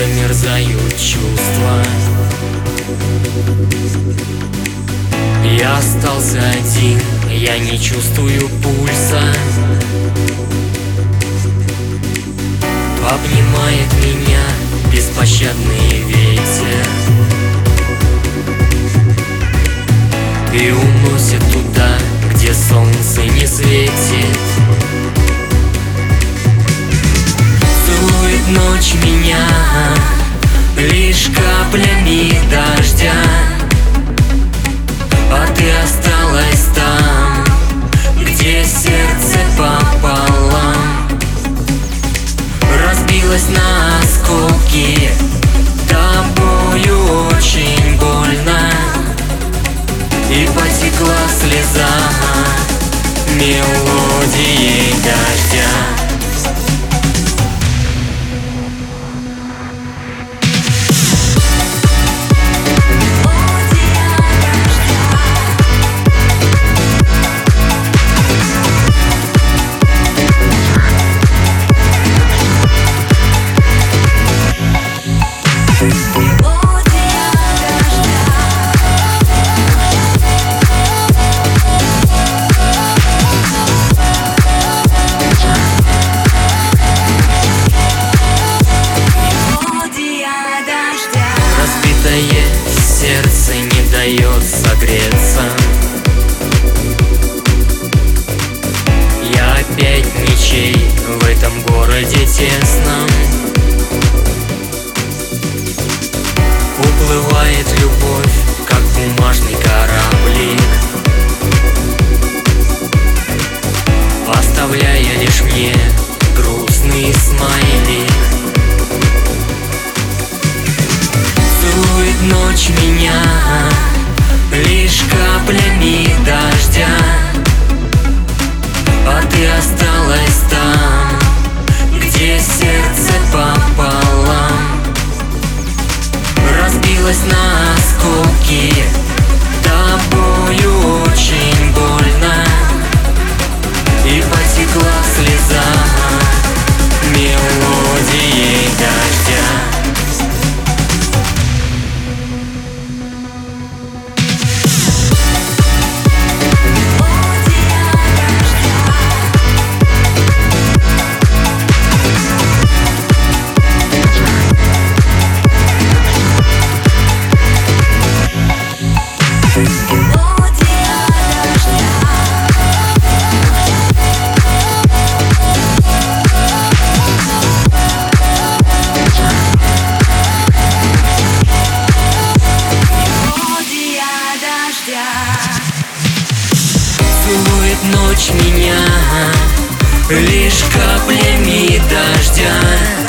замерзают чувства. Я остался один, я не чувствую пульса. Обнимает меня беспощадный ветер. И уносит туда, где солнце не светит ночь меня лишь каплями дождя. А ты осталась там, где сердце пополам. Разбилась на осколки, тобою очень больно. И потекла слеза мелодией дождя дает согреться. Я опять ничей в этом городе тесном. Уплывает любовь, как бумажный кораблик. Оставляя лишь мне грустный смайлик. Целует ночь меня Целует ночь меня Лишь каплями дождя